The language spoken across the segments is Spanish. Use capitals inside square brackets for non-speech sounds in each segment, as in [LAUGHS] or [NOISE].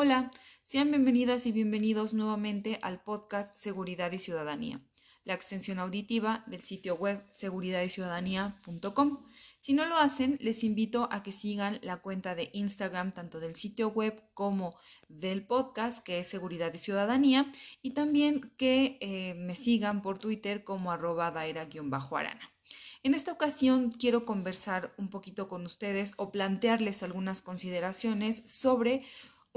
Hola, sean bienvenidas y bienvenidos nuevamente al podcast Seguridad y Ciudadanía, la extensión auditiva del sitio web seguridadyciudadanía.com. Si no lo hacen, les invito a que sigan la cuenta de Instagram tanto del sitio web como del podcast, que es Seguridad y Ciudadanía, y también que eh, me sigan por Twitter como arroba daira-arana. En esta ocasión quiero conversar un poquito con ustedes o plantearles algunas consideraciones sobre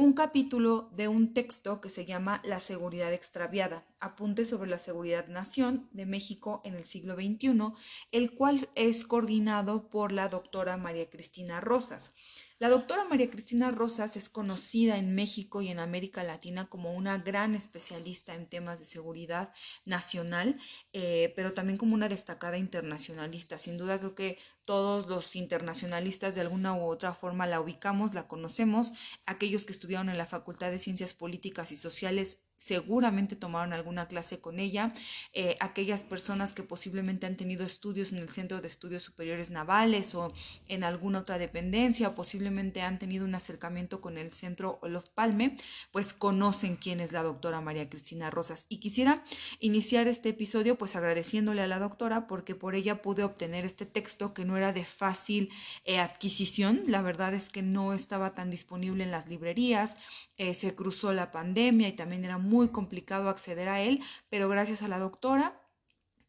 un capítulo de un texto que se llama La seguridad extraviada, apunte sobre la seguridad nación de México en el siglo XXI, el cual es coordinado por la doctora María Cristina Rosas. La doctora María Cristina Rosas es conocida en México y en América Latina como una gran especialista en temas de seguridad nacional, eh, pero también como una destacada internacionalista. Sin duda creo que todos los internacionalistas de alguna u otra forma la ubicamos, la conocemos. Aquellos que estudiaron en la Facultad de Ciencias Políticas y Sociales seguramente tomaron alguna clase con ella, eh, aquellas personas que posiblemente han tenido estudios en el Centro de Estudios Superiores Navales o en alguna otra dependencia, o posiblemente han tenido un acercamiento con el Centro Olof Palme, pues conocen quién es la doctora María Cristina Rosas. Y quisiera iniciar este episodio pues agradeciéndole a la doctora porque por ella pude obtener este texto que no era de fácil eh, adquisición, la verdad es que no estaba tan disponible en las librerías, eh, se cruzó la pandemia y también era muy complicado acceder a él, pero gracias a la doctora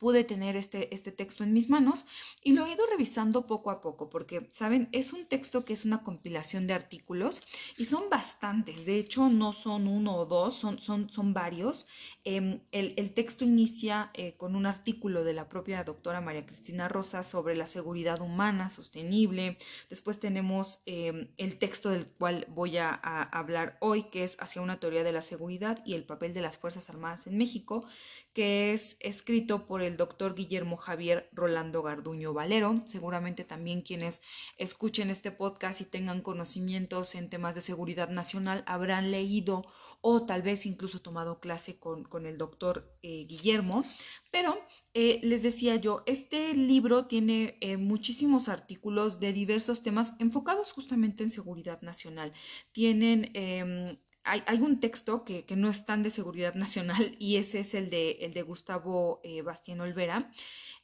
pude tener este, este texto en mis manos y lo he ido revisando poco a poco porque, ¿saben? Es un texto que es una compilación de artículos y son bastantes, de hecho no son uno o dos, son, son, son varios. Em, el, texto inicia eh, con un artículo de la propia doctora María Cristina Rosa sobre la seguridad humana sostenible. Después tenemos em, el texto del cual voy a, a hablar hoy, que es hacia una teoría de la seguridad y el papel de las Fuerzas Armadas en México, que es escrito por el doctor Guillermo Javier Rolando Garduño Valero. Seguramente también quienes escuchen este podcast y tengan conocimientos en temas de seguridad nacional habrán leído o tal vez incluso tomado clase con, el doctor eh, Guillermo. Pero eh, les decía yo, este libro tiene eh, muchísimos artículos de diversos temas enfocados justamente en seguridad nacional. Tienen hay, un texto que, no es tan de seguridad nacional y ese es el de, el de Gustavo eh, Bastián Olvera,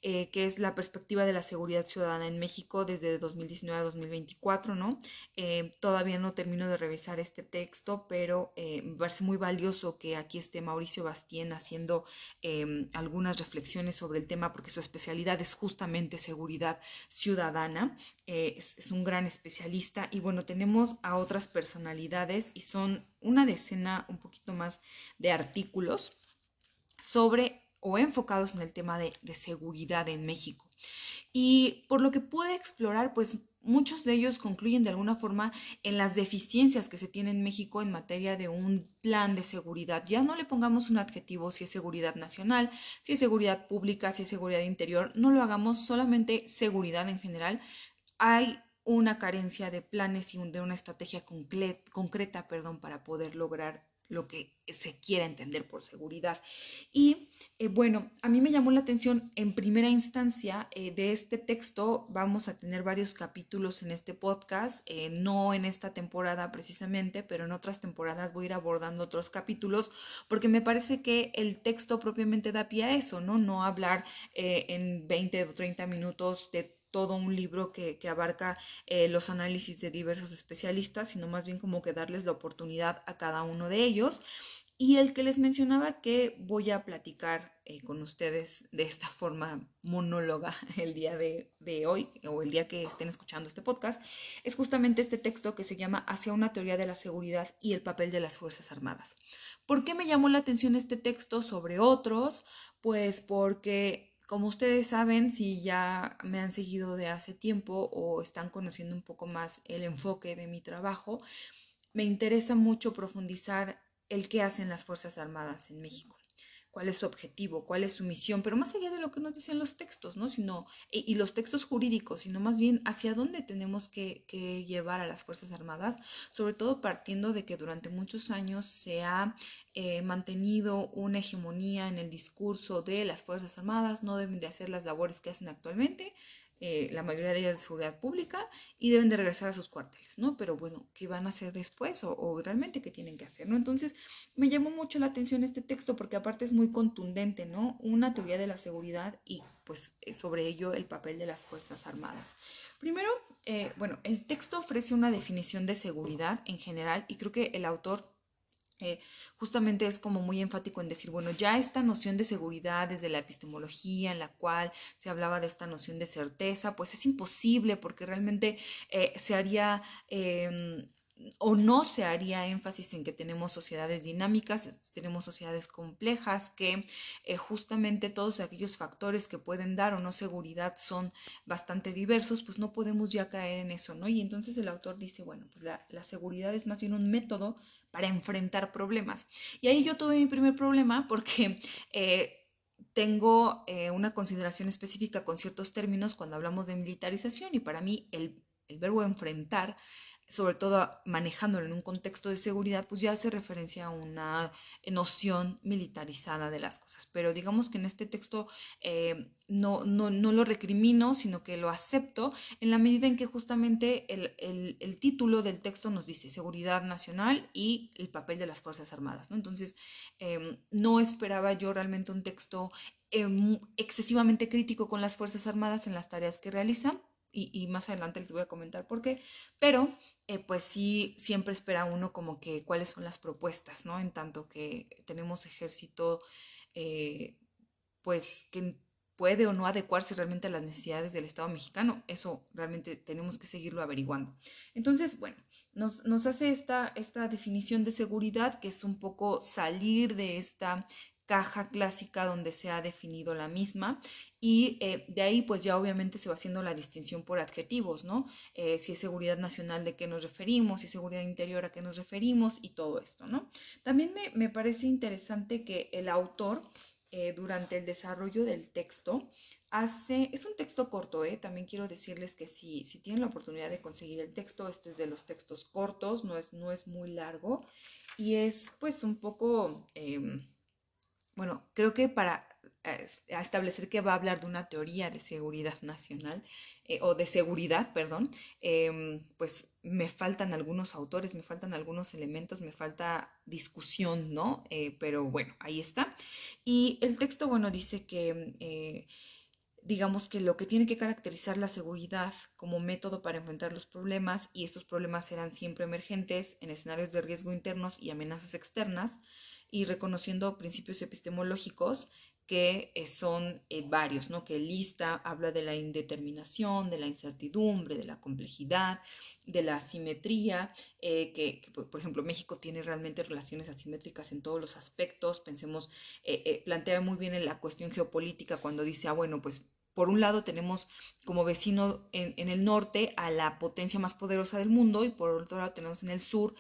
eh, que es la perspectiva de la seguridad ciudadana en México desde 2019 a 2024, ¿no? Eh, todavía no termino de revisar este texto, pero eh, me parece muy valioso que aquí esté Mauricio Bastien haciendo em, algunas reflexiones sobre el tema, porque su especialidad es justamente seguridad ciudadana, es un gran especialista y bueno, tenemos a otras personalidades y son una decena, un poquito más de artículos sobre o enfocados en el tema de, seguridad en México. Y por lo que pude explorar, pues muchos de ellos concluyen de alguna forma en las deficiencias que se tiene en México en materia de un plan de seguridad. Ya no le pongamos un adjetivo si es seguridad nacional, si es seguridad pública, si es seguridad interior, no lo hagamos solamente seguridad en general. Hay una carencia de planes y de una estrategia concreta perdón, para poder lograr lo que se quiera entender por seguridad. Y eh, bueno, a mí me llamó la atención en primera instancia eh, de este texto, vamos a tener varios capítulos en este podcast, eh, no en esta temporada precisamente, pero en otras temporadas voy a ir abordando otros capítulos, porque me parece que el texto propiamente da pie a eso, ¿no? No hablar en 20 o 30 minutos de todo un libro que, abarca eh, los análisis de diversos especialistas, sino más bien como que darles la oportunidad a cada uno de ellos. Y el que les mencionaba que voy a platicar eh, con ustedes de esta forma monóloga [LAUGHS] el día de, de, hoy o el día que estén escuchando este podcast, es justamente este texto que se llama Hacia una teoría de la seguridad y el papel de las Fuerzas Armadas. ¿Por qué me llamó la atención este texto sobre otros? Pues porque como ustedes saben, si ya me han seguido de hace tiempo o están conociendo un poco más el enfoque de mi trabajo, me interesa mucho profundizar el qué hacen las Fuerzas Armadas en México cuál es su objetivo, cuál es su misión, pero más allá de lo que nos dicen los textos, ¿no? Sino, y, los textos jurídicos, sino más bien hacia dónde tenemos que, llevar a las Fuerzas Armadas, sobre todo partiendo de que durante muchos años se ha eh, mantenido una hegemonía en el discurso de las Fuerzas Armadas, no deben de hacer las labores que hacen actualmente, eh, la mayoría de ellas de seguridad pública, y deben de regresar a sus cuarteles, ¿no? Pero bueno, ¿qué van a hacer después o, realmente qué tienen que hacer, ¿no? Entonces, me llamó mucho la atención este texto porque aparte es muy contundente, ¿no? Una teoría de la seguridad y pues sobre ello el papel de las Fuerzas Armadas. Primero, eh, bueno, el texto ofrece una definición de seguridad en general y creo que el autor eh, justamente es como muy enfático en decir, bueno, ya esta noción de seguridad desde la epistemología en la cual se hablaba de esta noción de certeza, pues es imposible porque realmente eh, se haría em, o no se haría énfasis en que tenemos sociedades dinámicas, tenemos sociedades complejas, que eh, justamente todos aquellos factores que pueden dar o no seguridad son bastante diversos, pues no podemos ya caer en eso, ¿no? Y entonces el autor dice, bueno, pues la, la seguridad es más bien un método para enfrentar problemas. Y ahí yo tuve mi primer problema porque... Eh, tengo eh, una consideración específica con ciertos términos cuando hablamos de militarización y para mí el, el verbo enfrentar sobre todo manejándolo en un contexto de seguridad, pues ya hace referencia a una noción militarizada de las cosas. Pero digamos que en este texto eh, no, no, no, lo recrimino, sino que lo acepto en la medida en que justamente el, el, título del texto nos dice seguridad nacional y el papel de las Fuerzas Armadas. ¿no? Entonces, em, no esperaba yo realmente un texto em, excesivamente crítico con las Fuerzas Armadas en las tareas que realizan y, más adelante les voy a comentar por qué, pero eh, pues sí, siempre espera uno como que cuáles son las propuestas, ¿no? En tanto que tenemos ejército, eh, pues que puede o no adecuarse realmente a las necesidades del Estado mexicano, eso realmente tenemos que seguirlo averiguando. Entonces, bueno, nos, nos hace esta, esta definición de seguridad que es un poco salir de esta caja clásica donde se ha definido la misma y eh, de ahí pues ya obviamente se va haciendo la distinción por adjetivos, ¿no? Eh, si es seguridad nacional de qué nos referimos, si es seguridad interior a qué nos referimos y todo esto, ¿no? También me, parece interesante que el autor eh, durante el desarrollo del texto hace, es un texto corto, ¿eh? también quiero decirles que si, si tienen la oportunidad de conseguir el texto, este es de los textos cortos, no es, no es muy largo y es pues un poco... Bueno, creo que para eh, establecer que va a hablar de una teoría de seguridad nacional, eh, o de seguridad, perdón, em, pues me faltan algunos autores, me faltan algunos elementos, me falta discusión, ¿no? Eh, pero bueno, ahí está. Y el texto, bueno, dice que digamos que lo que tiene que caracterizar la seguridad como método para enfrentar los problemas, y estos problemas serán siempre emergentes en escenarios de riesgo internos y amenazas externas, y reconociendo principios epistemológicos que eh, son eh, varios, ¿no? Que lista habla de la indeterminación, de la incertidumbre, de la complejidad, de la asimetría, eh, que, por ejemplo México tiene realmente relaciones asimétricas en todos los aspectos. Pensemos, plantea muy bien en la cuestión geopolítica cuando dice, ah, bueno, pues por un lado tenemos como vecino en, en, el norte a la potencia más poderosa del mundo y por otro lado tenemos en el sur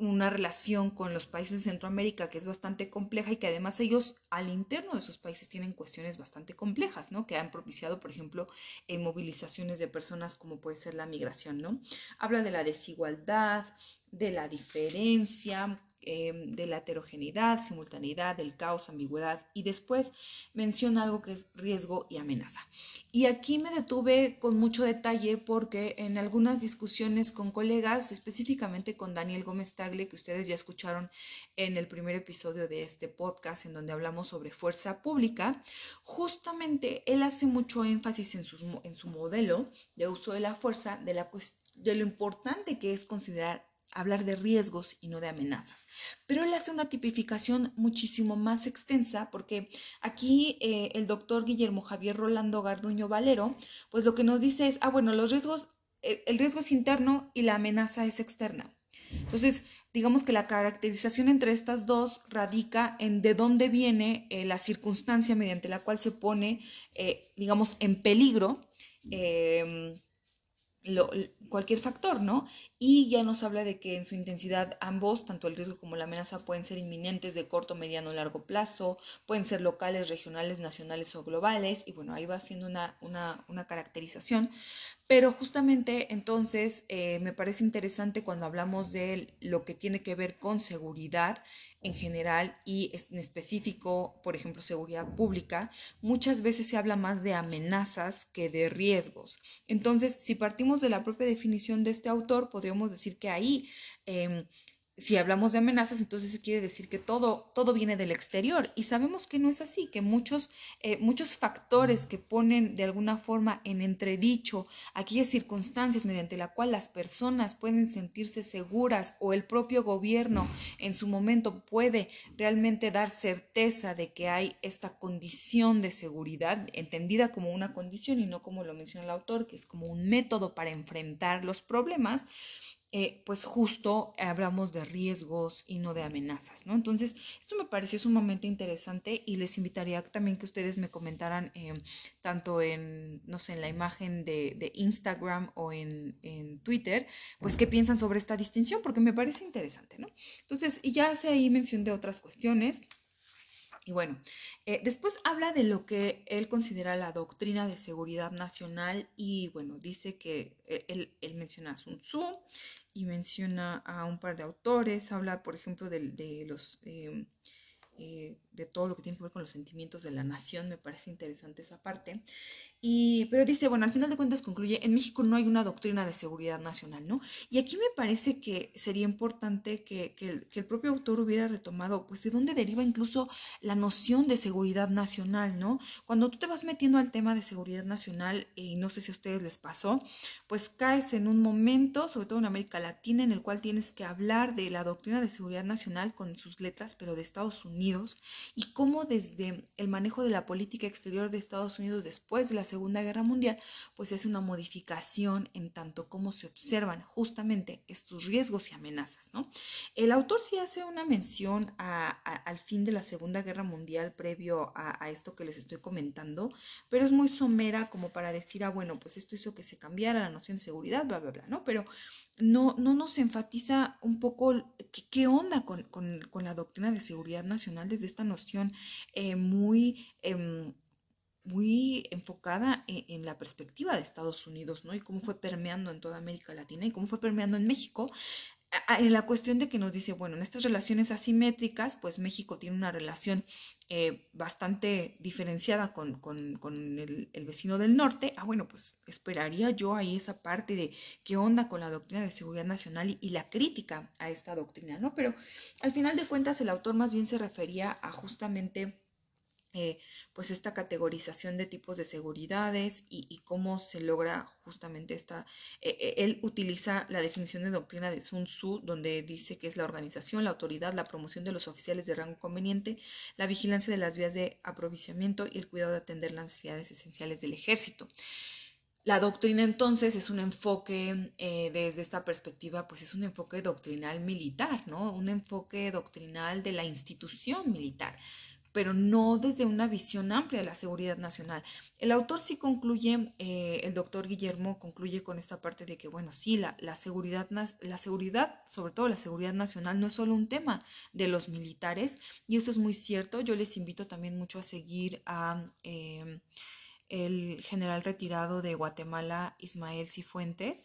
una relación con los países de Centroamérica que es bastante compleja y que además ellos al interno de sus países tienen cuestiones bastante complejas, ¿no? Que han propiciado, por ejemplo, eh, movilizaciones de personas como puede ser la migración, ¿no? Habla de la desigualdad, de la diferencia, Em, de la heterogeneidad, simultaneidad, del caos, ambigüedad y después menciona algo que es riesgo y amenaza. Y aquí me detuve con mucho detalle porque en algunas discusiones con colegas, específicamente con Daniel Gómez Tagle, que ustedes ya escucharon en el primer episodio de este podcast en donde hablamos sobre fuerza pública, justamente él hace mucho énfasis en, en su modelo de uso de la fuerza, de, la, de lo importante que es considerar hablar de riesgos y no de amenazas. Pero él hace una tipificación muchísimo más extensa porque aquí eh, el doctor Guillermo Javier Rolando Garduño Valero, pues lo que nos dice es, ah, bueno, los riesgos, eh, el riesgo es interno y la amenaza es externa. Entonces, digamos que la caracterización entre estas dos radica en de dónde viene eh, la circunstancia mediante la cual se pone, digamos, en peligro em, cualquier factor, ¿no? Y ya nos habla de que en su intensidad ambos, tanto el riesgo como la amenaza, pueden ser inminentes de corto, mediano o largo plazo, pueden ser locales, regionales, nacionales o globales, y bueno, ahí va haciendo una, una, caracterización. Pero justamente entonces eh, me parece interesante cuando hablamos de lo que tiene que ver con seguridad, en general y en específico, por ejemplo, seguridad pública, muchas veces se habla más de amenazas que de riesgos. Entonces, si partimos de la propia definición de este autor, podríamos decir que ahí em, si hablamos de amenazas, entonces quiere decir que todo, todo viene del exterior. Y sabemos que no es así, que muchos, eh, muchos factores que ponen de alguna forma en entredicho aquellas circunstancias mediante la cual las personas pueden sentirse seguras o el propio gobierno en su momento puede realmente dar certeza de que hay esta condición de seguridad, entendida como una condición y no como lo menciona el autor, que es como un método para enfrentar los problemas eh, pues justo hablamos de riesgos y no de amenazas, ¿no? Entonces, esto me pareció sumamente interesante y les invitaría también que ustedes me comentaran eh, tanto en, no sé, en la imagen de, de Instagram o en, en, Twitter, pues qué piensan sobre esta distinción, porque me parece interesante, ¿no? Entonces, y ya hace ahí mención de otras cuestiones. Y bueno, eh, después habla de lo que él considera la doctrina de seguridad nacional y bueno, dice que él, él menciona a Sun Tzu y menciona a un par de autores, habla por ejemplo de, de los... Eh, eh, de todo lo que tiene que ver con los sentimientos de la nación, me parece interesante esa parte. Pero dice, bueno, al final de cuentas concluye, en México no hay una doctrina de seguridad nacional, ¿no? Y aquí me parece que sería importante que, el, propio autor hubiera retomado, pues, de dónde deriva incluso la noción de seguridad nacional, ¿no? Cuando tú te vas metiendo al tema de seguridad nacional, y no sé si a ustedes les pasó, pues caes en un momento, sobre todo en América Latina, en el cual tienes que hablar de la doctrina de seguridad nacional con sus letras, pero de Estados Unidos, y cómo desde el manejo de la política exterior de Estados Unidos después de la Segunda Guerra Mundial, pues es una modificación en tanto como se observan justamente estos riesgos y amenazas, ¿no? El autor sí hace una mención al fin de la Segunda Guerra Mundial previo a, esto que les estoy comentando, pero es muy somera como para decir, ah, bueno, pues esto hizo que se cambiara la noción de seguridad, bla, bla, bla, ¿no? Pero no, no nos enfatiza un poco qué, onda con, con, con, la doctrina de seguridad nacional desde esta noción eh, muy... Eh, muy enfocada en, en, la perspectiva de Estados Unidos, ¿no? Y cómo fue permeando en toda América Latina y cómo fue permeando en México, en la cuestión de que nos dice, bueno, en estas relaciones asimétricas, pues México tiene una relación eh, bastante diferenciada con, con, con el, vecino del norte. Ah, bueno, pues esperaría yo ahí esa parte de qué onda con la doctrina de seguridad nacional y la crítica a esta doctrina, ¿no? Pero al final de cuentas el autor más bien se refería a justamente eh, pues esta categorización de tipos de seguridades y, cómo se logra justamente esta, eh, eh, él utiliza la definición de doctrina de Sun Tzu, donde dice que es la organización, la autoridad, la promoción de los oficiales de rango conveniente, la vigilancia de las vías de aprovisionamiento y el cuidado de atender las necesidades esenciales del ejército. La doctrina entonces es un enfoque desde esta perspectiva, pues es un enfoque doctrinal militar, ¿no? Un enfoque doctrinal de la institución militar pero no desde una visión amplia de la seguridad nacional. El autor sí concluye, eh, el doctor Guillermo concluye con esta parte de que, bueno, sí, la, la, seguridad, la seguridad, sobre todo la seguridad nacional, no es solo un tema de los militares, y eso es muy cierto. Yo les invito también mucho a seguir a eh, el general retirado de Guatemala, Ismael Cifuentes,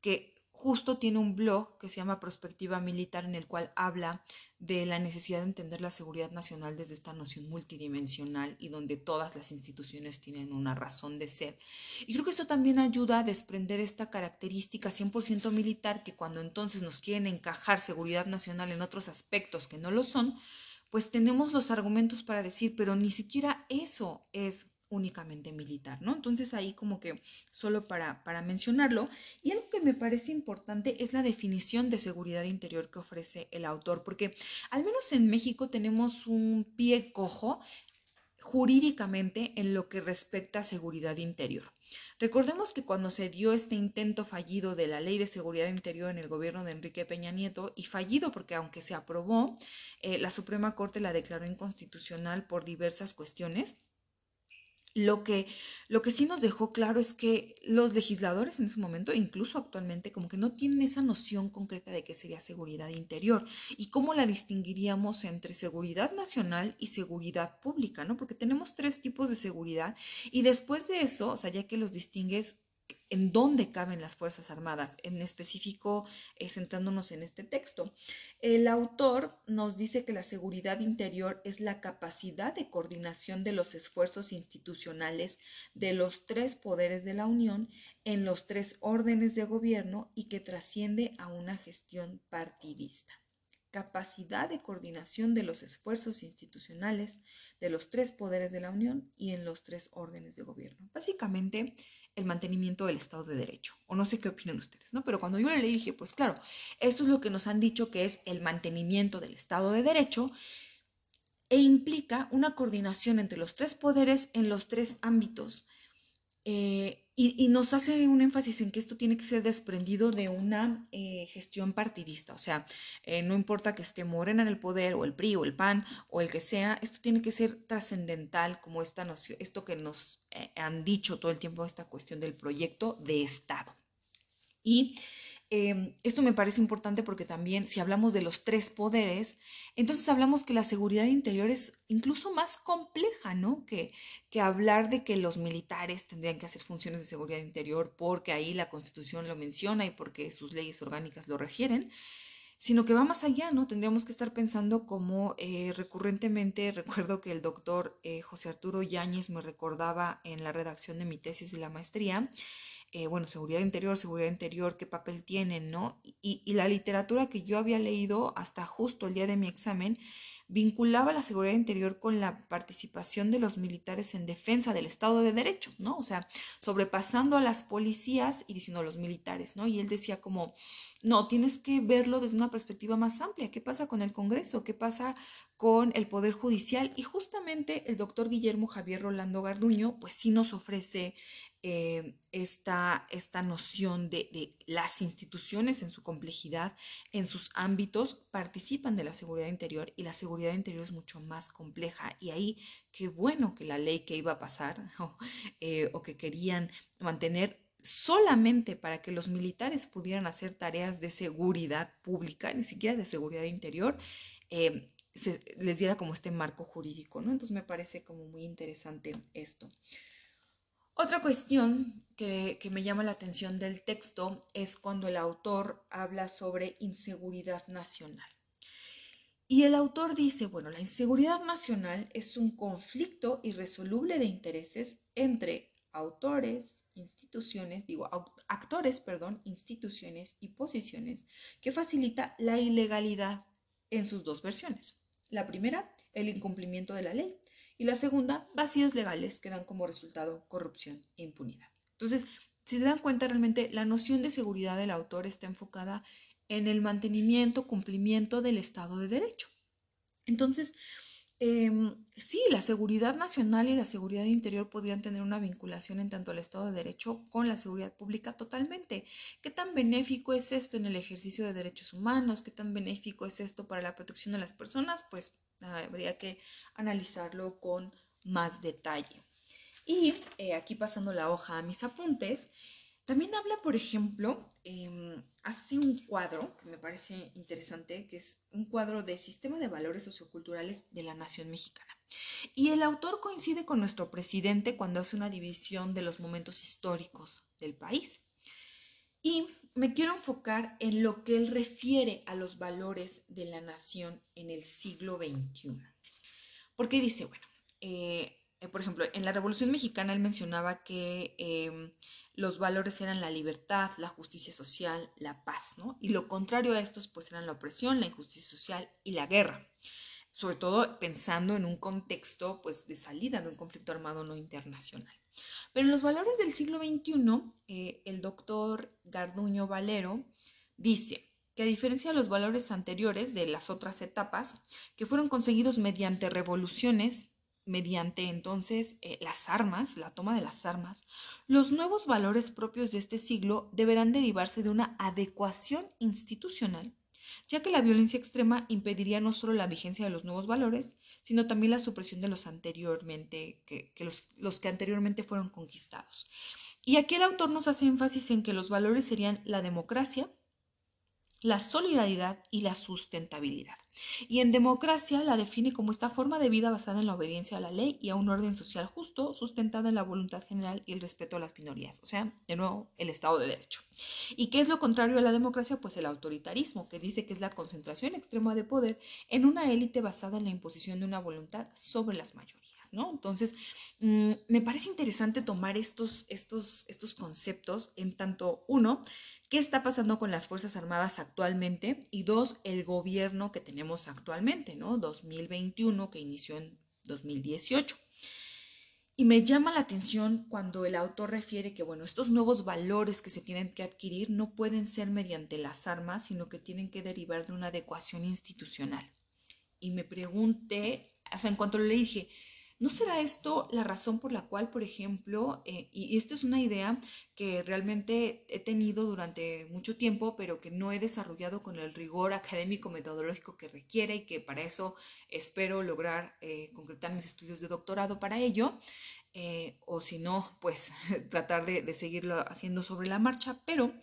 que justo tiene un blog que se llama Prospectiva Militar en el cual habla de la necesidad de entender la seguridad nacional desde esta noción multidimensional y donde todas las instituciones tienen una razón de ser. Y creo que esto también ayuda a desprender esta característica 100% militar que cuando entonces nos quieren encajar seguridad nacional en otros aspectos que no lo son, pues tenemos los argumentos para decir, pero ni siquiera eso es únicamente militar, ¿no? Entonces ahí como que solo para, para mencionarlo. Y algo que me parece importante es la definición de seguridad interior que ofrece el autor, porque al menos en México tenemos un pie cojo jurídicamente en lo que respecta a seguridad interior. Recordemos que cuando se dio este intento fallido de la ley de seguridad interior en el gobierno de Enrique Peña Nieto, y fallido porque aunque se aprobó, eh, la Suprema Corte la declaró inconstitucional por diversas cuestiones, lo que, lo que sí nos dejó claro es que los legisladores en ese momento, incluso actualmente, como que no tienen esa noción concreta de qué sería seguridad interior y cómo la distinguiríamos entre seguridad nacional y seguridad pública, ¿no? Porque tenemos tres tipos de seguridad y después de eso, o sea, ya que los distingues en dónde caben las Fuerzas Armadas, en específico eh, centrándonos en este texto. El autor nos dice que la seguridad interior es la capacidad de coordinación de los esfuerzos institucionales de los tres poderes de la Unión en los tres órdenes de gobierno y que trasciende a una gestión partidista capacidad de coordinación de los esfuerzos institucionales de los tres poderes de la Unión y en los tres órdenes de gobierno. Básicamente, el mantenimiento del Estado de Derecho. O no sé qué opinan ustedes, ¿no? Pero cuando yo le dije, pues claro, esto es lo que nos han dicho que es el mantenimiento del Estado de Derecho e implica una coordinación entre los tres poderes en los tres ámbitos. Eh, y, nos hace un énfasis en que esto tiene que ser desprendido de una eh, gestión partidista, o sea, eh, no importa que esté Morena en el poder o el PRI o el PAN o el que sea, esto tiene que ser trascendental como esta noción, esto que nos eh, han dicho todo el tiempo, esta cuestión del proyecto de Estado. Y Em, esto me parece importante porque también si hablamos de los tres poderes, entonces hablamos que la seguridad interior es incluso más compleja, ¿no? Que, que hablar de que los militares tendrían que hacer funciones de seguridad interior porque ahí la constitución lo menciona y porque sus leyes orgánicas lo requieren sino que va más allá, ¿no? Tendríamos que estar pensando como eh, recurrentemente [LAUGHS] recuerdo que el doctor eh, José Arturo Yáñez me recordaba en la redacción de mi tesis de la maestría, eh, bueno, seguridad interior, seguridad interior, qué papel tienen, ¿no? Y, y, la literatura que yo había leído hasta justo el día de mi examen vinculaba la seguridad interior con la participación de los militares en defensa del Estado de Derecho, ¿no? O sea, sobrepasando a las policías y diciendo a los militares, ¿no? Y él decía como, no, tienes que verlo desde una perspectiva más amplia. ¿Qué pasa con el Congreso? ¿Qué pasa con el Poder Judicial? Y justamente el doctor Guillermo Javier Rolando Garduño, pues sí nos ofrece eh, esta, esta, noción de, las instituciones en su complejidad, en sus ámbitos, participan de la seguridad interior y la seguridad interior es mucho más compleja. Y ahí, qué bueno que la ley que iba a pasar [LAUGHS] eh, o que querían mantener solamente para que los militares pudieran hacer tareas de seguridad pública, ni siquiera de seguridad interior, eh, se, les diera como este marco jurídico, ¿no? Entonces me parece como muy interesante esto. Otra cuestión que, me llama la atención del texto es cuando el autor habla sobre inseguridad nacional. Y el autor dice, bueno, la inseguridad nacional es un conflicto irresoluble de intereses entre autores, instituciones, digo, actores, perdón, instituciones y posiciones que facilita la ilegalidad en sus dos versiones. La primera, el incumplimiento de la ley y la segunda, vacíos legales que dan como resultado corrupción e impunidad. Entonces, si se dan cuenta, realmente la noción de seguridad del autor está enfocada en el mantenimiento, cumplimiento del Estado de Derecho. Entonces, em, sí, la seguridad nacional y la seguridad interior podrían tener una vinculación en tanto al Estado de Derecho con la seguridad pública totalmente. ¿Qué tan benéfico es esto en el ejercicio de derechos humanos? ¿Qué tan benéfico es esto para la protección de las personas? Pues habría que analizarlo con más detalle. Y eh, aquí pasando la hoja a mis apuntes, también habla, por ejemplo, em, hace un cuadro que me parece interesante, que es un cuadro de sistema de valores socioculturales de la nación mexicana. Y el autor coincide con nuestro presidente cuando hace una división de los momentos históricos del país. Y me quiero enfocar en lo que él refiere a los valores de la nación en el siglo XXI. Porque dice, bueno, eh, eh, por ejemplo, en la Revolución Mexicana él mencionaba que em, los valores eran la libertad, la justicia social, la paz, ¿no? Y lo contrario a estos, pues eran la opresión, la injusticia social y la guerra. Sobre todo pensando en un contexto, pues, de salida de un conflicto armado no internacional. Pero en los valores del siglo XXI, eh, el doctor Garduño Valero dice que a diferencia de los valores anteriores de las otras etapas, que fueron conseguidos mediante revoluciones, mediante entonces eh, las armas, la toma de las armas, los nuevos valores propios de este siglo deberán derivarse de una adecuación institucional ya que la violencia extrema impediría no solo la vigencia de los nuevos valores, sino también la supresión de los anteriormente, que, los, los que anteriormente fueron conquistados. Y aquí el autor nos hace énfasis en que los valores serían la democracia, la solidaridad y la sustentabilidad. Y en democracia la define como esta forma de vida basada en la obediencia a la ley y a un orden social justo, sustentada en la voluntad general y el respeto a las minorías. O sea, de nuevo, el Estado de Derecho. ¿Y qué es lo contrario a la democracia? Pues el autoritarismo, que dice que es la concentración extrema de poder en una élite basada en la imposición de una voluntad sobre las mayorías, ¿no? Entonces, mm, me parece interesante tomar estos, estos, estos conceptos en tanto, uno, qué está pasando con las Fuerzas Armadas actualmente y dos, el gobierno que tenemos actualmente, ¿no? 2021 que inició en 2018. Y me llama la atención cuando el autor refiere que, bueno, estos nuevos valores que se tienen que adquirir no pueden ser mediante las armas, sino que tienen que derivar de una adecuación institucional. Y me pregunté, o sea, en cuanto le dije, ¿No será esto la razón por la cual, por ejemplo, eh, y esto es una idea que realmente he tenido durante mucho tiempo, pero que no he desarrollado con el rigor académico metodológico que requiere y que para eso espero lograr eh, concretar mis estudios de doctorado para ello, eh, o si no, pues [LAUGHS] tratar de, de seguirlo haciendo sobre la marcha, pero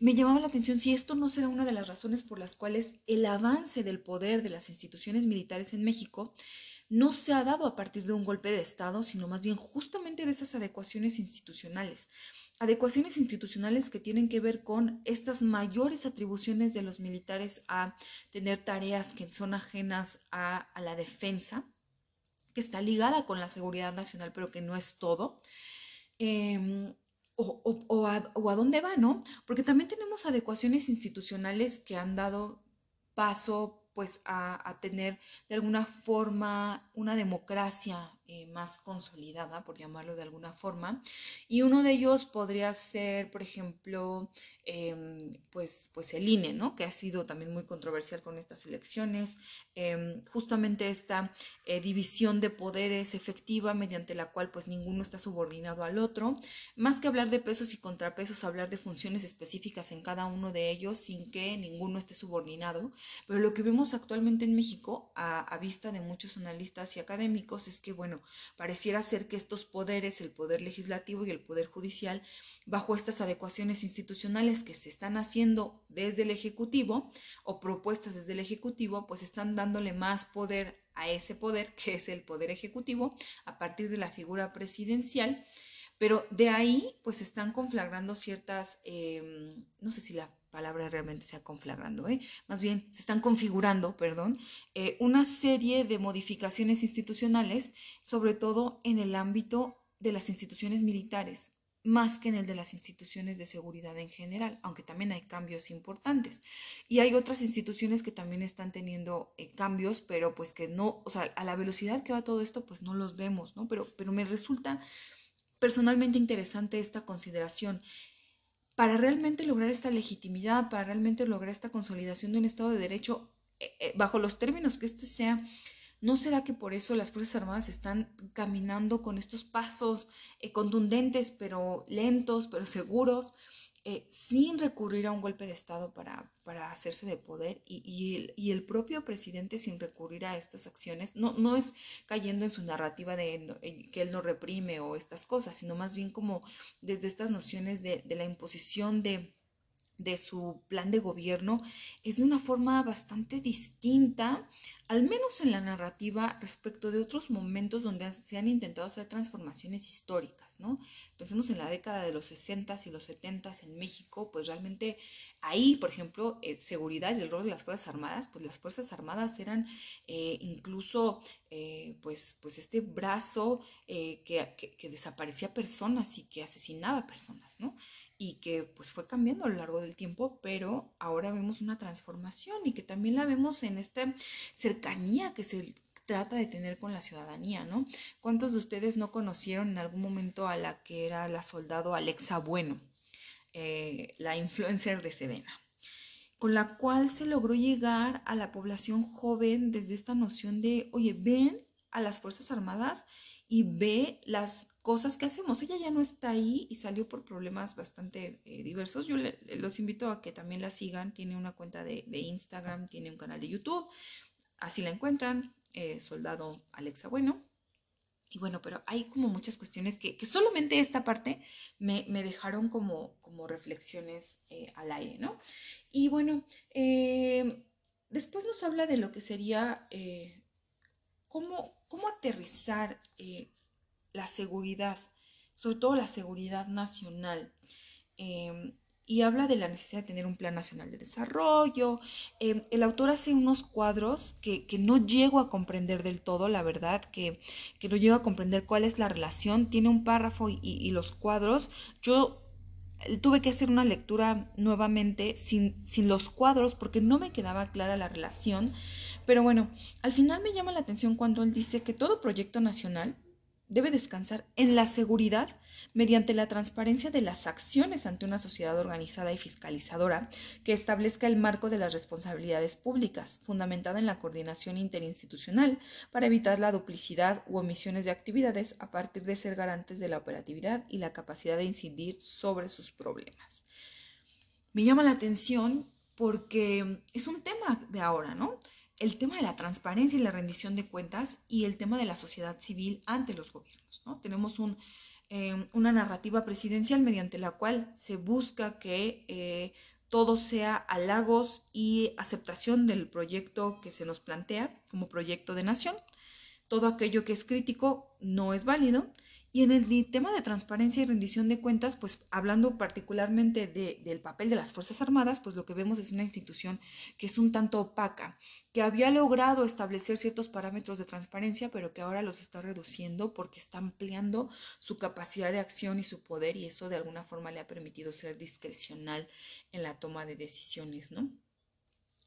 me llamaba la atención si esto no será una de las razones por las cuales el avance del poder de las instituciones militares en México no se ha dado a partir de un golpe de Estado, sino más bien justamente de esas adecuaciones institucionales. Adecuaciones institucionales que tienen que ver con estas mayores atribuciones de los militares a tener tareas que son ajenas a, la defensa, que está ligada con la seguridad nacional, pero que no es todo. Em, o, a, o, a, dónde va, ¿no? Porque también tenemos adecuaciones institucionales que han dado paso pues a, tener de alguna forma una democracia eh, más consolidada, por llamarlo de alguna forma. Y uno de ellos podría ser, por ejemplo, em, pues, pues el INE, ¿no? que ha sido también muy controversial con estas elecciones. Em, justamente esta eh, división de poderes efectiva mediante la cual pues ninguno está subordinado al otro. Más que hablar de pesos y contrapesos, hablar de funciones específicas en cada uno de ellos sin que ninguno esté subordinado. Pero lo que vemos actualmente en México, a, a vista de muchos analistas y académicos, es que, bueno, pareciera ser que estos poderes, el poder legislativo y el poder judicial, bajo estas adecuaciones institucionales que se están haciendo desde el Ejecutivo o propuestas desde el Ejecutivo, pues están dándole más poder a ese poder, que es el poder ejecutivo, a partir de la figura presidencial. Pero de ahí, pues están conflagrando ciertas, em, no sé si la palabra realmente sea conflagrando, ¿eh? más bien se están configurando, perdón, eh, una serie de modificaciones institucionales, sobre todo en el ámbito de las instituciones militares, más que en el de las instituciones de seguridad en general, aunque también hay cambios importantes. Y hay otras instituciones que también están teniendo eh, cambios, pero pues que no, o sea, a la velocidad que va todo esto, pues no los vemos, ¿no? Pero, pero me resulta personalmente interesante esta consideración para realmente lograr esta legitimidad, para realmente lograr esta consolidación de un Estado de Derecho, eh, eh, bajo los términos que esto sea, ¿no será que por eso las Fuerzas Armadas están caminando con estos pasos eh, contundentes, pero lentos, pero seguros? Eh, sin recurrir a un golpe de Estado para, para hacerse de poder y, el, y, el, propio presidente sin recurrir a estas acciones, no, no es cayendo en su narrativa de que él no reprime o estas cosas, sino más bien como desde estas nociones de la imposición de, de su plan de gobierno es de una forma bastante distinta, al menos en la narrativa, respecto de otros momentos donde se han intentado hacer transformaciones históricas, ¿no? Pensemos en la década de los 60 y los 70 en México, pues realmente ahí, por ejemplo, eh, seguridad y el rol de las Fuerzas Armadas, pues las Fuerzas Armadas eran eh, incluso, eh, pues, pues este brazo que, que, que desaparecía personas y que asesinaba personas, ¿no? Y que pues fue cambiando a lo largo del tiempo, pero ahora vemos una transformación y que también la vemos en esta cercanía que se trata de tener con la ciudadanía, ¿no? ¿Cuántos de ustedes no conocieron en algún momento a la que era la soldado Alexa Bueno, eh, la influencer de Sedena? con la cual se logró llegar a la población joven desde esta noción de, oye, ven a las Fuerzas Armadas y ve las cosas que hacemos. Ella ya no está ahí y salió por problemas bastante eh, diversos. Yo los invito a que también la sigan. Tiene una cuenta de, Instagram, tiene un canal de YouTube. Así la encuentran, eh, Soldado Alexa Bueno. Y bueno, pero hay como muchas cuestiones que, solamente esta parte me, dejaron como, como reflexiones eh, al aire, ¿no? Y bueno, después nos habla de lo que sería cómo, cómo, aterrizar la seguridad, sobre todo la seguridad nacional. Em, y habla de la necesidad de tener un plan nacional de desarrollo. Em, el autor hace unos cuadros que, no llego a comprender del todo, la verdad, que, no llego a comprender cuál es la relación. Tiene un párrafo y, los cuadros. Yo eh, tuve que hacer una lectura nuevamente sin, sin los cuadros porque no me quedaba clara la relación. Pero bueno, al final me llama la atención cuando él dice que todo proyecto nacional debe descansar en la seguridad mediante la transparencia de las acciones ante una sociedad organizada y fiscalizadora que establezca el marco de las responsabilidades públicas, fundamentada en la coordinación interinstitucional para evitar la duplicidad u omisiones de actividades a partir de ser garantes de la operatividad y la capacidad de incidir sobre sus problemas. Me llama la atención porque es un tema de ahora, ¿no? El tema de la transparencia y la rendición de cuentas y el tema de la sociedad civil ante los gobiernos. ¿no? Tenemos em, una narrativa presidencial mediante la cual se busca que eh, todo sea halagos y aceptación del proyecto que se nos plantea como proyecto de nación. Todo aquello que es crítico no es válido y en el tema de transparencia y rendición de cuentas, pues hablando particularmente del papel de las Fuerzas Armadas, pues lo que vemos es una institución que es un tanto opaca, que había logrado establecer ciertos parámetros de transparencia, pero que ahora los está reduciendo porque está ampliando su capacidad de acción y su poder y eso de alguna forma le ha permitido ser discrecional en la toma de decisiones, ¿no?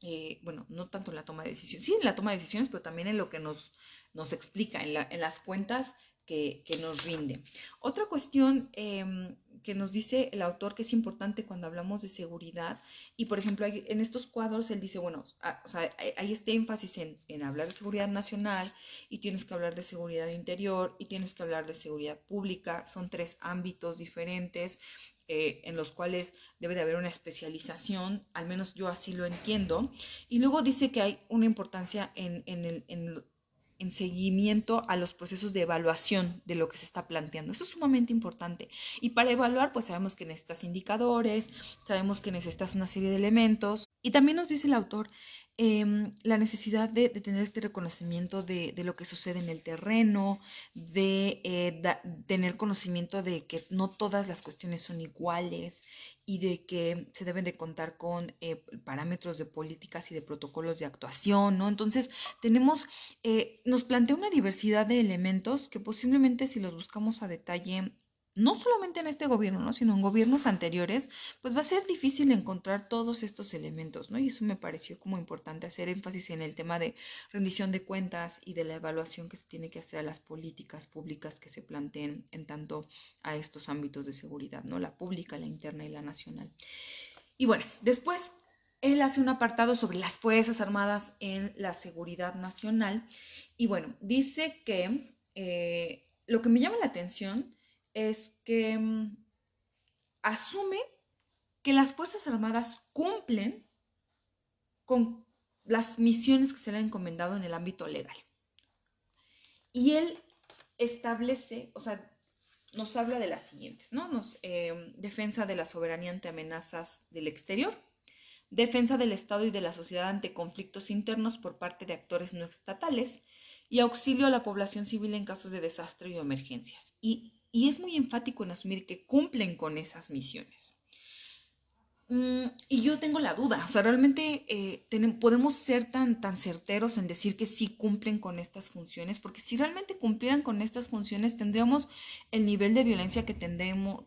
Eh, bueno, no tanto en la toma de decisiones, sí en la toma de decisiones, pero también en lo que nos, nos explica, en, en las cuentas que, nos rinde. Otra cuestión em, que nos dice el autor que es importante cuando hablamos de seguridad, y por ejemplo en estos cuadros él dice, bueno, ah, hay, este énfasis en, en, hablar de seguridad nacional y tienes que hablar de seguridad interior y tienes que hablar de seguridad pública, son tres ámbitos diferentes. Eh, en los cuales debe de haber una especialización, al menos yo así lo entiendo. Y luego dice que hay una importancia en, el, en en seguimiento a los procesos de evaluación de lo que se está planteando. Eso es sumamente importante. Y para evaluar, pues sabemos que necesitas indicadores, sabemos que necesitas una serie de elementos. Y también nos dice el autor Em, la necesidad de, tener este reconocimiento de, lo que sucede en el terreno, de eh, tener conocimiento de que no todas las cuestiones son iguales y de que se deben de contar con eh, parámetros de políticas y de protocolos de actuación, ¿no? Entonces, tenemos, eh, nos plantea una diversidad de elementos que posiblemente si los buscamos a detalle no solamente en este gobierno, ¿no? sino en gobiernos anteriores, pues va a ser difícil encontrar todos estos elementos, ¿no? Y eso me pareció como importante hacer énfasis en el tema de rendición de cuentas y de la evaluación que se tiene que hacer a las políticas públicas que se planteen en tanto a estos ámbitos de seguridad, ¿no? La pública, la interna y la nacional. Y bueno, después él hace un apartado sobre las Fuerzas Armadas en la seguridad nacional y bueno, dice que eh, lo que me llama la atención es que mm, asume que las Fuerzas Armadas cumplen con las misiones que se le han encomendado en el ámbito legal. Y él establece, o sea, nos habla de las siguientes, ¿no? Nos, eh, defensa de la soberanía ante amenazas del exterior, defensa del Estado y de la sociedad ante conflictos internos por parte de actores no estatales y auxilio a la población civil en casos de desastre y emergencias. Y y es muy enfático en asumir que cumplen con esas misiones. Mm, y yo tengo la duda, o sea, realmente eh, podemos ser tan, tan certeros en decir que sí cumplen con estas funciones, porque si realmente cumplieran con estas funciones, tendríamos el nivel de violencia que, tenemos,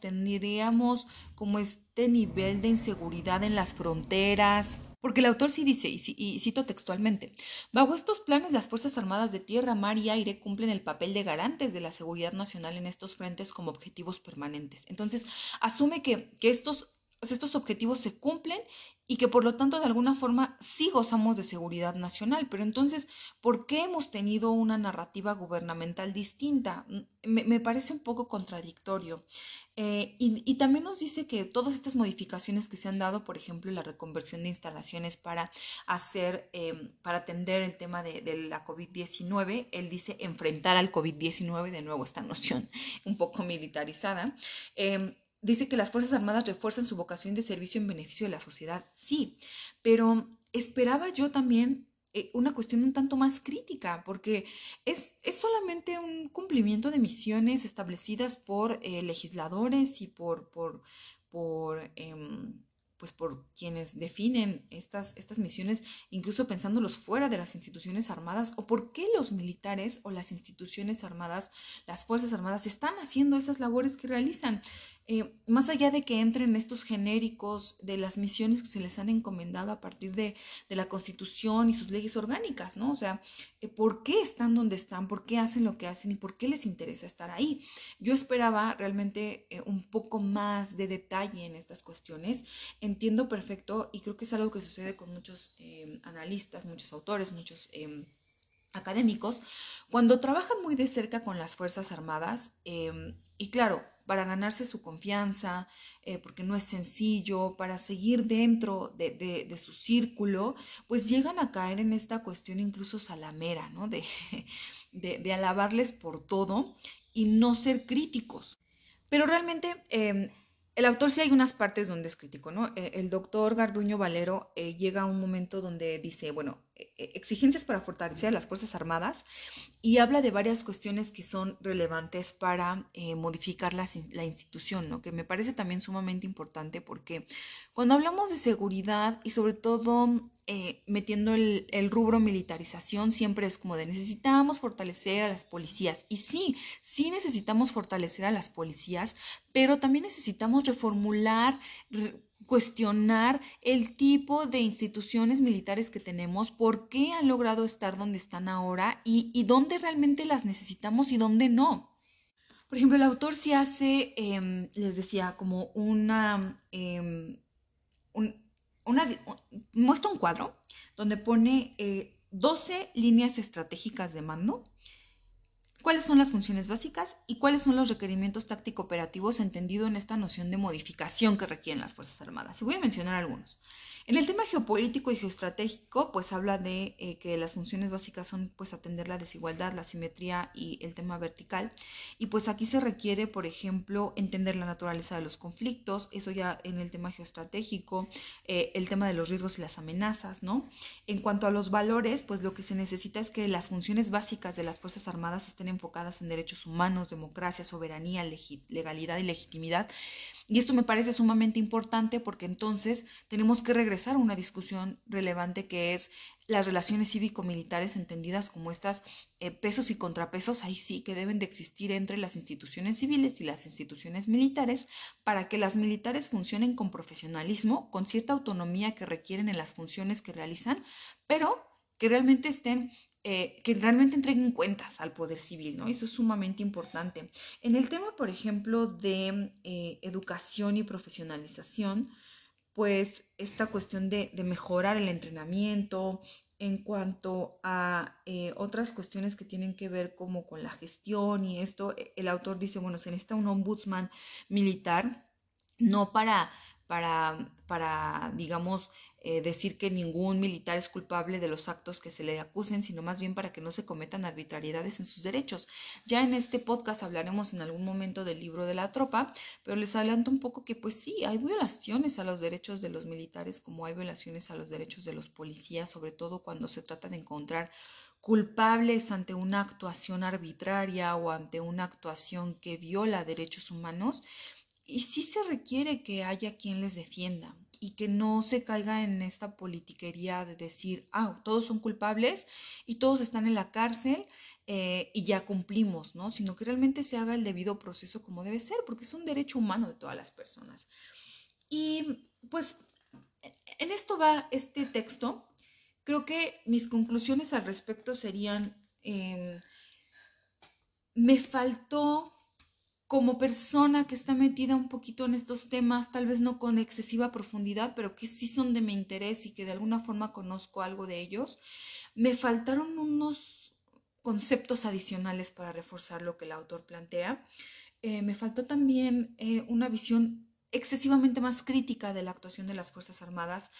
tendríamos como este nivel de inseguridad en las fronteras, porque el autor sí dice, y, cito textualmente, bajo estos planes las Fuerzas Armadas de Tierra, Mar y Aire cumplen el papel de garantes de la seguridad nacional en estos frentes como objetivos permanentes. Entonces, asume que, que estos estos objetivos se cumplen y que por lo tanto de alguna forma sí gozamos de seguridad nacional. Pero entonces, ¿por qué hemos tenido una narrativa gubernamental distinta? Mm, me, parece un poco contradictorio. Eh, y, también nos dice que todas estas modificaciones que se han dado, por ejemplo, la reconversión de instalaciones para hacer, em, para atender el tema de, la COVID-19, él dice enfrentar al COVID-19, de nuevo esta noción [LAUGHS] un poco militarizada. Em, dice que las Fuerzas Armadas refuerzan su vocación de servicio en beneficio de la sociedad. Sí, pero esperaba yo también eh, una cuestión un tanto más crítica, porque es, es solamente un cumplimiento de misiones establecidas por eh, legisladores y por, por, por em, pues por quienes definen estas, estas misiones, incluso pensándolos fuera de las instituciones armadas, o por qué los militares o las instituciones armadas, las Fuerzas Armadas, están haciendo esas labores que realizan. Eh, más allá de que entren estos genéricos de las misiones que se les han encomendado a partir de, la Constitución y sus leyes orgánicas, ¿no? O sea, eh, ¿por qué están donde están? ¿Por qué hacen lo que hacen? ¿Y por qué les interesa estar ahí? Yo esperaba realmente eh, un poco más de detalle en estas cuestiones. Entiendo perfecto y creo que es algo que sucede con muchos analistas, muchos autores, muchos em, académicos, cuando trabajan muy de cerca con las Fuerzas Armadas, em, y claro, para ganarse su confianza, eh, porque no es sencillo, para seguir dentro de, su círculo, pues llegan a caer en esta cuestión incluso salamera, ¿no? De, [LAUGHS] de alabarles por todo y no ser críticos. Pero realmente em, el autor sí hay unas partes donde es crítico, ¿no? Eh, el doctor Garduño Valero eh, llega a un momento donde dice, bueno, eh, exigencias para fortalecer a las Fuerzas Armadas y habla de varias cuestiones que son relevantes para modificar la, la, institución, ¿no? Que me parece también sumamente importante porque cuando hablamos de seguridad y sobre todo metiendo el, el rubro militarización, siempre es como de necesitamos fortalecer a las policías. Y sí, sí necesitamos fortalecer a las policías, pero también necesitamos reformular, cuestionar el tipo de instituciones militares que tenemos, por qué han logrado estar donde están ahora y, dónde realmente las necesitamos y dónde no. Por ejemplo, el autor sí hace, em, les decía, como una, em, muestra un cuadro donde pone 12 eh, líneas estratégicas de mando cuáles son las funciones básicas y cuáles son los requerimientos táctico-operativos entendido en esta noción de modificación que requieren las Fuerzas Armadas. Y voy a mencionar algunos. En el tema geopolítico y geoestratégico, pues habla de eh, que las funciones básicas son pues atender la desigualdad, la simetría y el tema vertical. Y pues aquí se requiere, por ejemplo, entender la naturaleza de los conflictos, eso ya en el tema geoestratégico, eh, el tema de los riesgos y las amenazas, ¿no? En cuanto a los valores, pues lo que se necesita es que las funciones básicas de las Fuerzas Armadas estén enfocadas en derechos humanos, democracia, soberanía, legalidad y legitimidad. Y esto me parece sumamente importante porque entonces tenemos que regresar a una discusión relevante que es las relaciones cívico-militares entendidas como estas eh, pesos y contrapesos, ahí sí que deben de existir entre las instituciones civiles y las instituciones militares para que las militares funcionen con profesionalismo, con cierta autonomía que requieren en las funciones que realizan, pero que realmente estén eh, que realmente entreguen cuentas al poder civil, ¿no? Eso es sumamente importante. En el tema, por ejemplo, de eh, educación y profesionalización, pues esta cuestión de, mejorar el entrenamiento en cuanto a eh, otras cuestiones que tienen que ver como con la gestión y esto, el autor dice, bueno, se necesita un ombudsman militar, no para, para, para digamos, eh, decir que ningún militar es culpable de los actos que se le acusen, sino más bien para que no se cometan arbitrariedades en sus derechos. Ya en este podcast hablaremos en algún momento del libro de la tropa, pero les adelanto un poco que pues sí, hay violaciones a los derechos de los militares como hay violaciones a los derechos de los policías, sobre todo cuando se trata de encontrar culpables ante una actuación arbitraria o ante una actuación que viola derechos humanos. Y sí se requiere que haya quien les defienda, y que no se caiga en esta politiquería de decir, ah, todos son culpables y todos están en la cárcel eh, y ya cumplimos, ¿no? Sino que realmente se haga el debido proceso como debe ser, porque es un derecho humano de todas las personas. Y pues en esto va este texto. Creo que mis conclusiones al respecto serían, em, me faltó como persona que está metida un poquito en estos temas, tal vez no con excesiva profundidad, pero que sí son de mi interés y que de alguna forma conozco algo de ellos, me faltaron unos conceptos adicionales para reforzar lo que el autor plantea. Eh, me faltó también eh, una visión excesivamente más crítica de la actuación de las Fuerzas Armadas,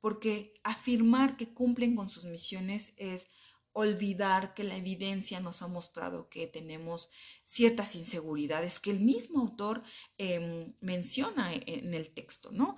porque afirmar que cumplen con sus misiones es olvidar que la evidencia nos ha mostrado que tenemos ciertas inseguridades que el mismo autor em, menciona en el texto, ¿no?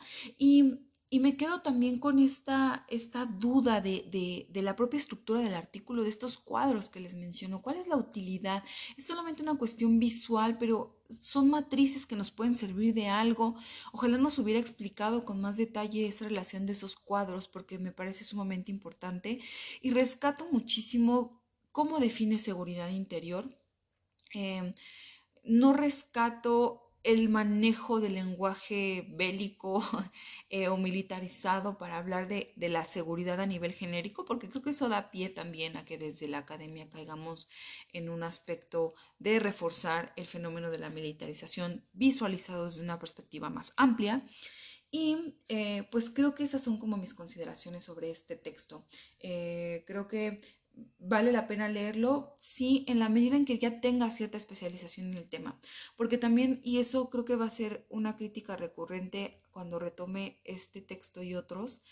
Y me quedo también con esta, esta duda de, de, la propia estructura del artículo, de estos cuadros que les menciono. ¿Cuál es la utilidad? Es solamente una cuestión visual, pero son matrices que nos pueden servir de algo. Ojalá nos hubiera explicado con más detalle esa relación de esos cuadros, porque me parece sumamente importante. Y rescato muchísimo cómo define seguridad interior. Em, no rescato el manejo del lenguaje bélico [LAUGHS] eh, o militarizado para hablar de, la seguridad a nivel genérico, porque creo que eso da pie también a que desde la academia caigamos en un aspecto de reforzar el fenómeno de la militarización visualizado desde una perspectiva más amplia. Y eh, pues creo que esas son como mis consideraciones sobre este texto. Eh, creo que vale la pena leerlo, sí, en la medida en que ya tenga cierta especialización en el tema, porque también, y eso creo que va a ser una crítica recurrente cuando retome este texto y otros,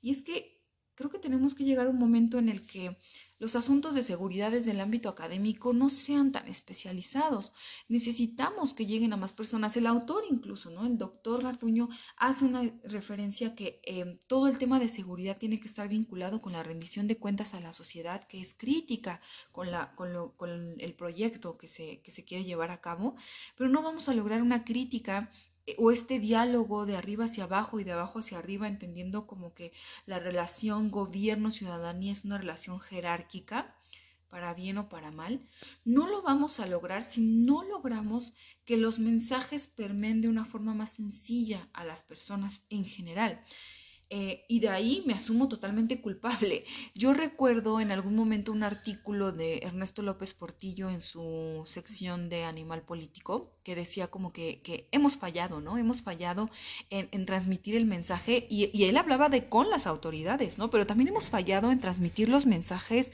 y es que creo que tenemos que llegar a un momento en el que los asuntos de seguridad desde el ámbito académico no sean tan especializados. Necesitamos que lleguen a más personas. El autor incluso, ¿no? El doctor Gartuño hace una referencia que eh, todo el tema de seguridad tiene que estar vinculado con la rendición de cuentas a la sociedad, que es crítica con, la, con, lo, con el proyecto que se, que se quiere llevar a cabo, pero no vamos a lograr una crítica o este diálogo de arriba hacia abajo y de abajo hacia arriba, entendiendo como que la relación gobierno-ciudadanía es una relación jerárquica, para bien o para mal, no lo vamos a lograr si no logramos que los mensajes permeen de una forma más sencilla a las personas en general. Eh, y de ahí me asumo totalmente culpable. Yo recuerdo en algún momento un artículo de Ernesto López Portillo en su sección de Animal Político que decía como que, hemos fallado, ¿no? Hemos fallado en, transmitir el mensaje y, y, él hablaba de con las autoridades, ¿no? Pero también hemos fallado en transmitir los mensajes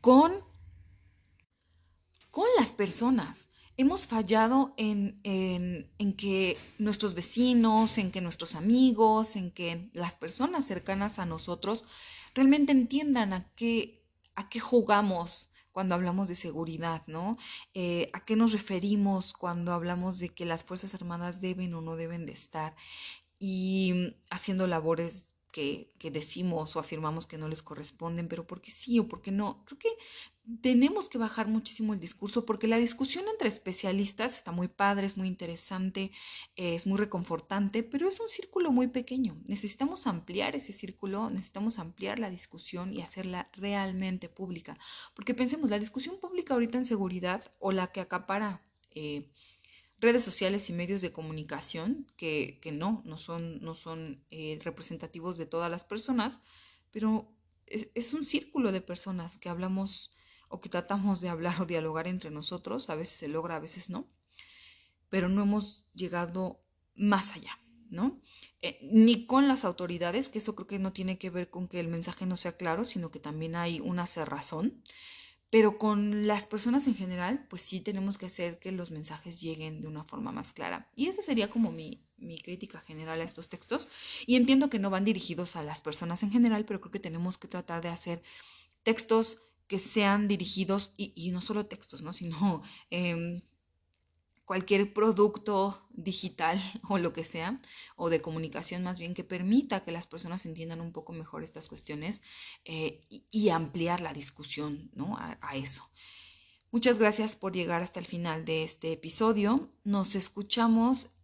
con, con las personas hemos fallado en, que nuestros vecinos, en que nuestros amigos, en que las personas cercanas a nosotros realmente entiendan a qué, a qué jugamos cuando hablamos de seguridad, ¿no? Eh, ¿A qué nos referimos cuando hablamos de que las Fuerzas Armadas deben o no deben de estar y haciendo labores que, decimos o afirmamos que no les corresponden, pero porque sí o porque no. Creo que tenemos que bajar muchísimo el discurso porque la discusión entre especialistas está muy padre, es muy interesante, es muy reconfortante, pero es un círculo muy pequeño. Necesitamos ampliar ese círculo, necesitamos ampliar la discusión y hacerla realmente pública. Porque pensemos, la discusión pública ahorita en seguridad o la que acapara... Eh, redes sociales y medios de comunicación que, no, no son, no son eh, representativos de todas las personas, pero es, un círculo de personas que hablamos o que tratamos de hablar o dialogar entre nosotros, a veces se logra, a veces no, pero no hemos llegado más allá, ¿no? Eh, ni con las autoridades, que eso creo que no tiene que ver con que el mensaje no sea claro, sino que también hay una cerrazón pero con las personas en general, pues sí tenemos que hacer que los mensajes lleguen de una forma más clara. Y esa sería como mi, crítica general a estos textos. Y entiendo que no van dirigidos a las personas en general, pero creo que tenemos que tratar de hacer textos que sean dirigidos, y, no solo textos, ¿no? sino em, cualquier producto digital [LAUGHS] o lo que sea, o de comunicación más bien, que permita que las personas entiendan un poco mejor estas cuestiones eh, y, ampliar la discusión ¿no? a eso. Muchas gracias por llegar hasta el final de este episodio. Nos escuchamos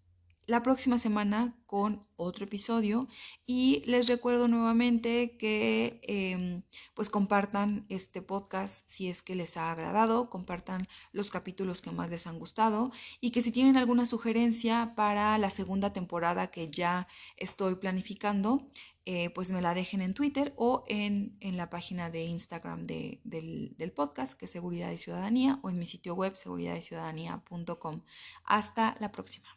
la próxima semana con otro episodio y les recuerdo nuevamente que em, pues compartan este podcast si es que les ha agradado, compartan los capítulos que más les han gustado y que si tienen alguna sugerencia para la segunda temporada que ya estoy planificando, eh, pues me la dejen en Twitter o en, la página de Instagram del, del, podcast, que es Seguridad y Ciudadanía, o en mi sitio web seguridadyciudadanía.com. Hasta la próxima.